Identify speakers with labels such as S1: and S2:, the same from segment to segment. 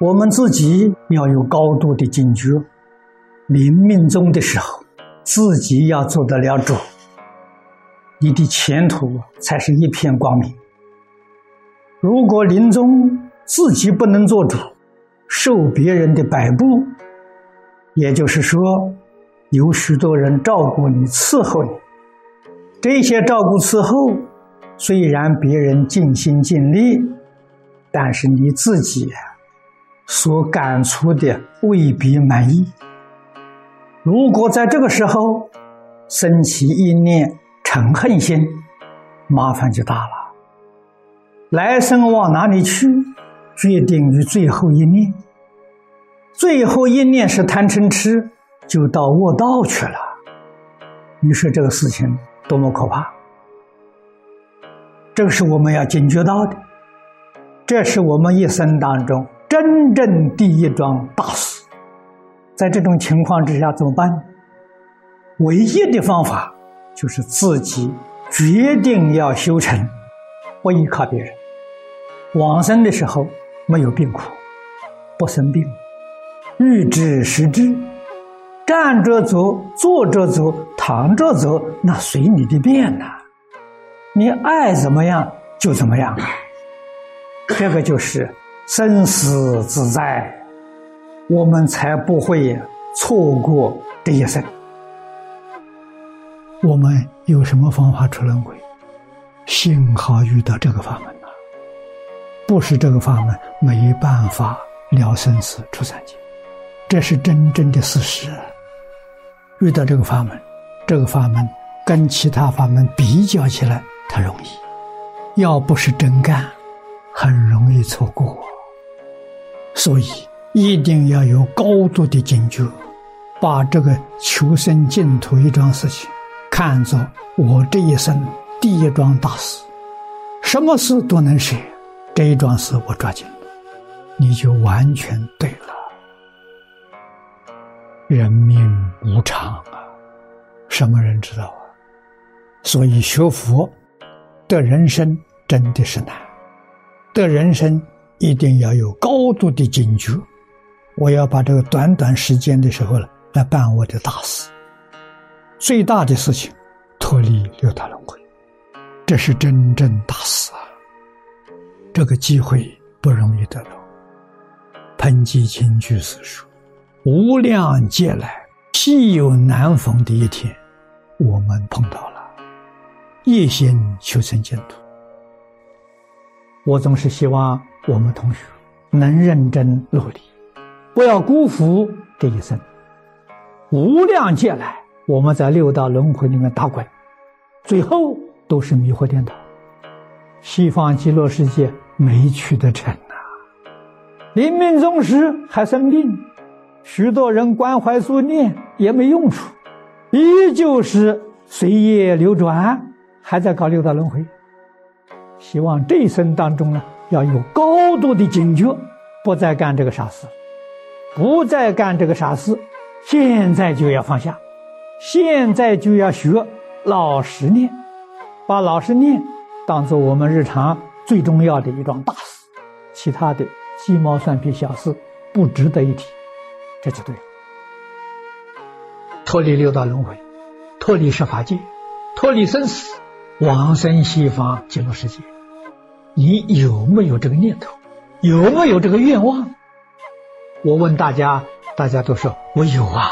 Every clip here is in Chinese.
S1: 我们自己要有高度的警觉，临命终的时候，自己要做得了主，你的前途才是一片光明。如果临终自己不能做主，受别人的摆布，也就是说，有许多人照顾你、伺候你，这些照顾伺候，虽然别人尽心尽力，但是你自己。所感触的未必满意。如果在这个时候升起一念嗔恨心，麻烦就大了。来生往哪里去，决定于最后一念。最后一念是贪嗔痴，就到卧道去了。你说这个事情多么可怕！这个是我们要警觉到的，这是我们一生当中。真正第一桩大事，在这种情况之下怎么办？唯一的方法就是自己决定要修成，不依靠别人。往生的时候没有病苦，不生病，欲知时知，站着走，坐着走，躺着走，那随你的便呐，你爱怎么样就怎么样，这个就是。生死自在，我们才不会错过这一生。我们有什么方法出轮回？幸好遇到这个法门了，不是这个法门没办法了生死出三界，这是真正的事实。遇到这个法门，这个法门跟其他法门比较起来，它容易；要不是真干，很容易错过。所以一定要有高度的警觉，把这个求生净土一桩事情看作我这一生第一桩大事，什么事都能舍，这一桩事我抓紧了，你就完全对了。人命无常啊，什么人知道啊？所以学佛的人生真的是难，的人生。一定要有高度的警觉，我要把这个短短时间的时候呢，来办我的大事。最大的事情，脱离六道轮回，这是真正大事啊！这个机会不容易得到。彭吉清居士说：“无量劫来，稀有难逢的一天，我们碰到了，一心求生净土。”我总是希望。我们同学能认真努力，不要辜负这一生。无量劫来，我们在六道轮回里面打滚，最后都是迷惑颠倒。西方极乐世界没取得成呐！临命终时还生病，许多人关怀助念也没用处，依旧是随业流转，还在搞六道轮回。希望这一生当中呢。要有高度的警觉，不再干这个傻事，不再干这个傻事，现在就要放下，现在就要学老实念，把老实念当做我们日常最重要的一桩大事，其他的鸡毛蒜皮小事不值得一提，这就对了。脱离六道轮回，脱离十法界，脱离生死，往生西方极乐世界。你有没有这个念头？有没有这个愿望？我问大家，大家都说我有啊，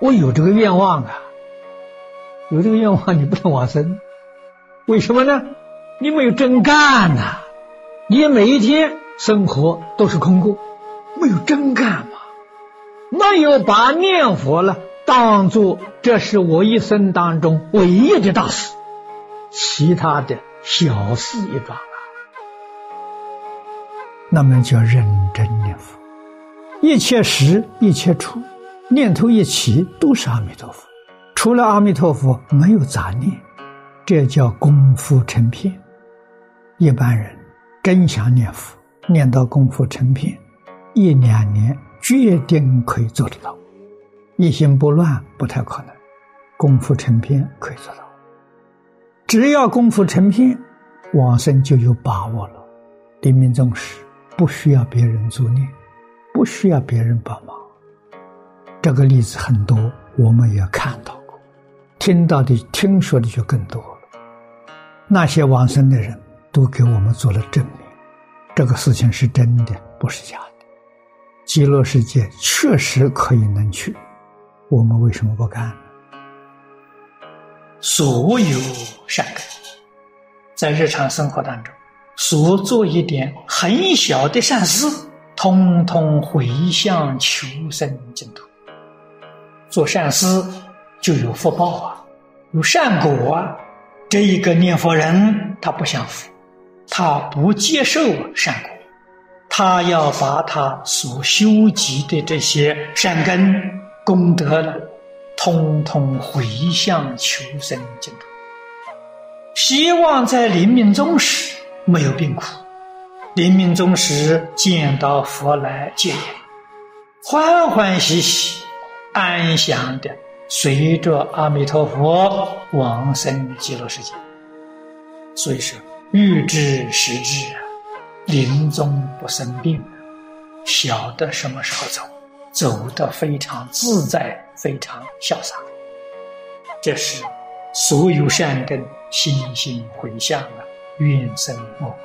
S1: 我有这个愿望啊。有这个愿望，你不能往生，为什么呢？你没有真干呐！你每一天生活都是空过，没有真干嘛？没有把念佛了当做这是我一生当中唯一的大事，其他的小事一桩。那么叫认真念佛，一切时一切处，念头一起都是阿弥陀佛，除了阿弥陀佛没有杂念，这叫功夫成片。一般人真想念佛，念到功夫成片，一两年决定可以做得到，一心不乱不太可能，功夫成片可以做到。只要功夫成片，往生就有把握了，临命终时。不需要别人助念，不需要别人帮忙。这个例子很多，我们也看到过，听到的、听说的就更多了。那些往生的人都给我们做了证明，这个事情是真的，不是假的。极乐世界确实可以能去，我们为什么不干呢？
S2: 所有善根，在日常生活当中，所做一点很小的善事，通通回向求生净土。做善事就有福报啊，有善果啊。这一个念佛人，他不享福，他不接受善果，他要把他所修集的这些善根功德呢，通通回向求生净土。希望在临命终时没有病苦，临命终时见到佛来接引，欢欢喜喜。安详的随着阿弥陀佛往生极乐世界，所以说欲知时至，临终不生病，晓得什么时候走，走得非常自在，非常潇洒。这是所有善根心心回向啊，愿生莫过。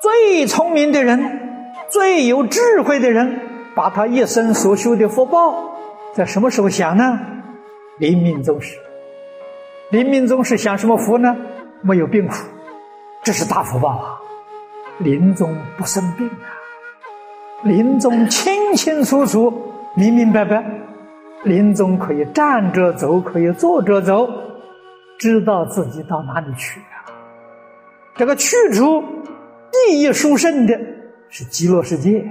S2: 最聪明的人，最有智慧的人。把他一生所修的福报，在什么时候享呢？临命终时。临命终时享什么福呢？没有病苦，这是大福报啊！临终不生病啊！临终清清楚楚、明明白白，临终可以站着走，可以坐着走，知道自己到哪里去啊！这个去处第一殊胜的是极乐世界。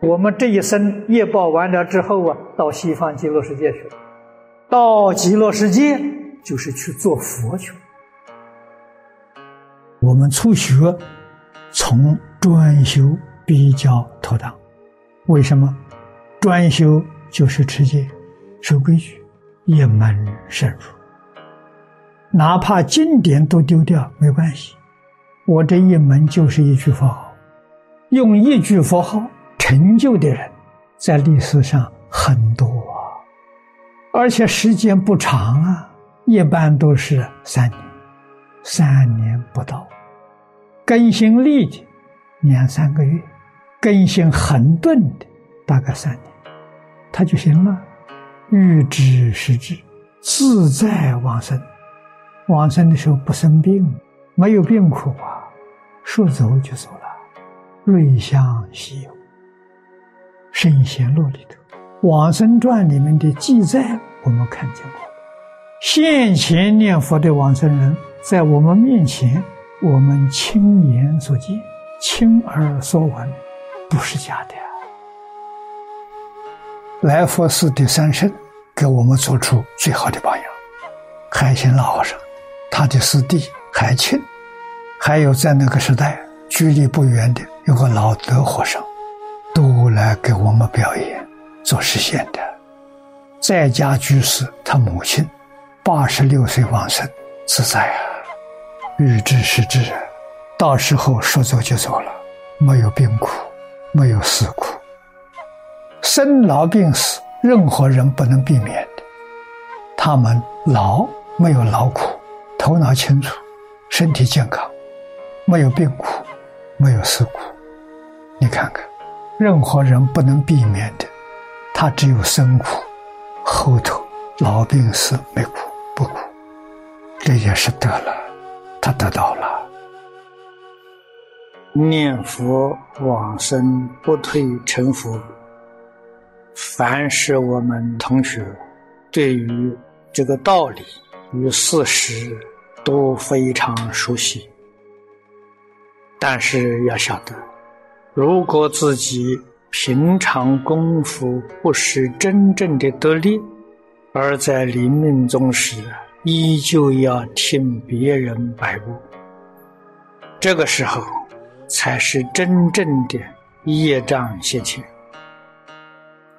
S2: 我们这一生业报完了之后啊，到西方极乐世界去了。到极乐世界就是去做佛去。
S1: 我们初学，从专修比较妥当。为什么？专修就是持戒、守规矩，一门深入。哪怕经典都丢掉没关系，我这一门就是一句佛号，用一句佛号。成就的人，在历史上很多，而且时间不长啊，一般都是三年，三年不到，更新力的两三个月，更新恒顿的大概三年，他就行了。欲知时至，自在往生，往生的时候不生病，没有病苦啊，说走就走了，瑞香稀有。《圣贤录》里头，《往生传》里面的记载，我们看见过。现前念佛的往生人，在我们面前，我们亲眼所见、亲耳所闻，不是假的。来佛寺的三圣，给我们做出最好的榜样。海贤老和尚，他的师弟海清，还有在那个时代距离不远的有个老德和尚。都来给我们表演做实现的，在家居士他母亲八十六岁往生，自在啊，欲知时至，到时候说走就走了，没有病苦，没有死苦，生老病死任何人不能避免的，他们老没有劳苦，头脑清楚，身体健康，没有病苦，没有死苦，你看看。任何人不能避免的，他只有生苦，后头老病死没苦不苦，这也是得了，他得到了。
S3: 念佛往生不退成佛，凡是我们同学对于这个道理与事实都非常熟悉，但是要晓得。如果自己平常功夫不是真正的得力，而在临命终时依旧要听别人摆布，这个时候才是真正的业障现前。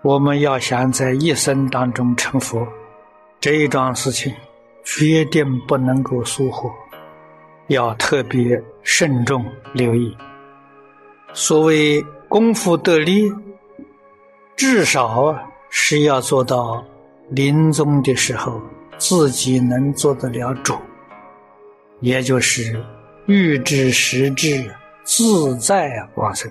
S3: 我们要想在一生当中成佛，这一桩事情决定不能够疏忽，要特别慎重留意。所谓功夫得力，至少是要做到临终的时候自己能做得了主，也就是欲知时至自在往生。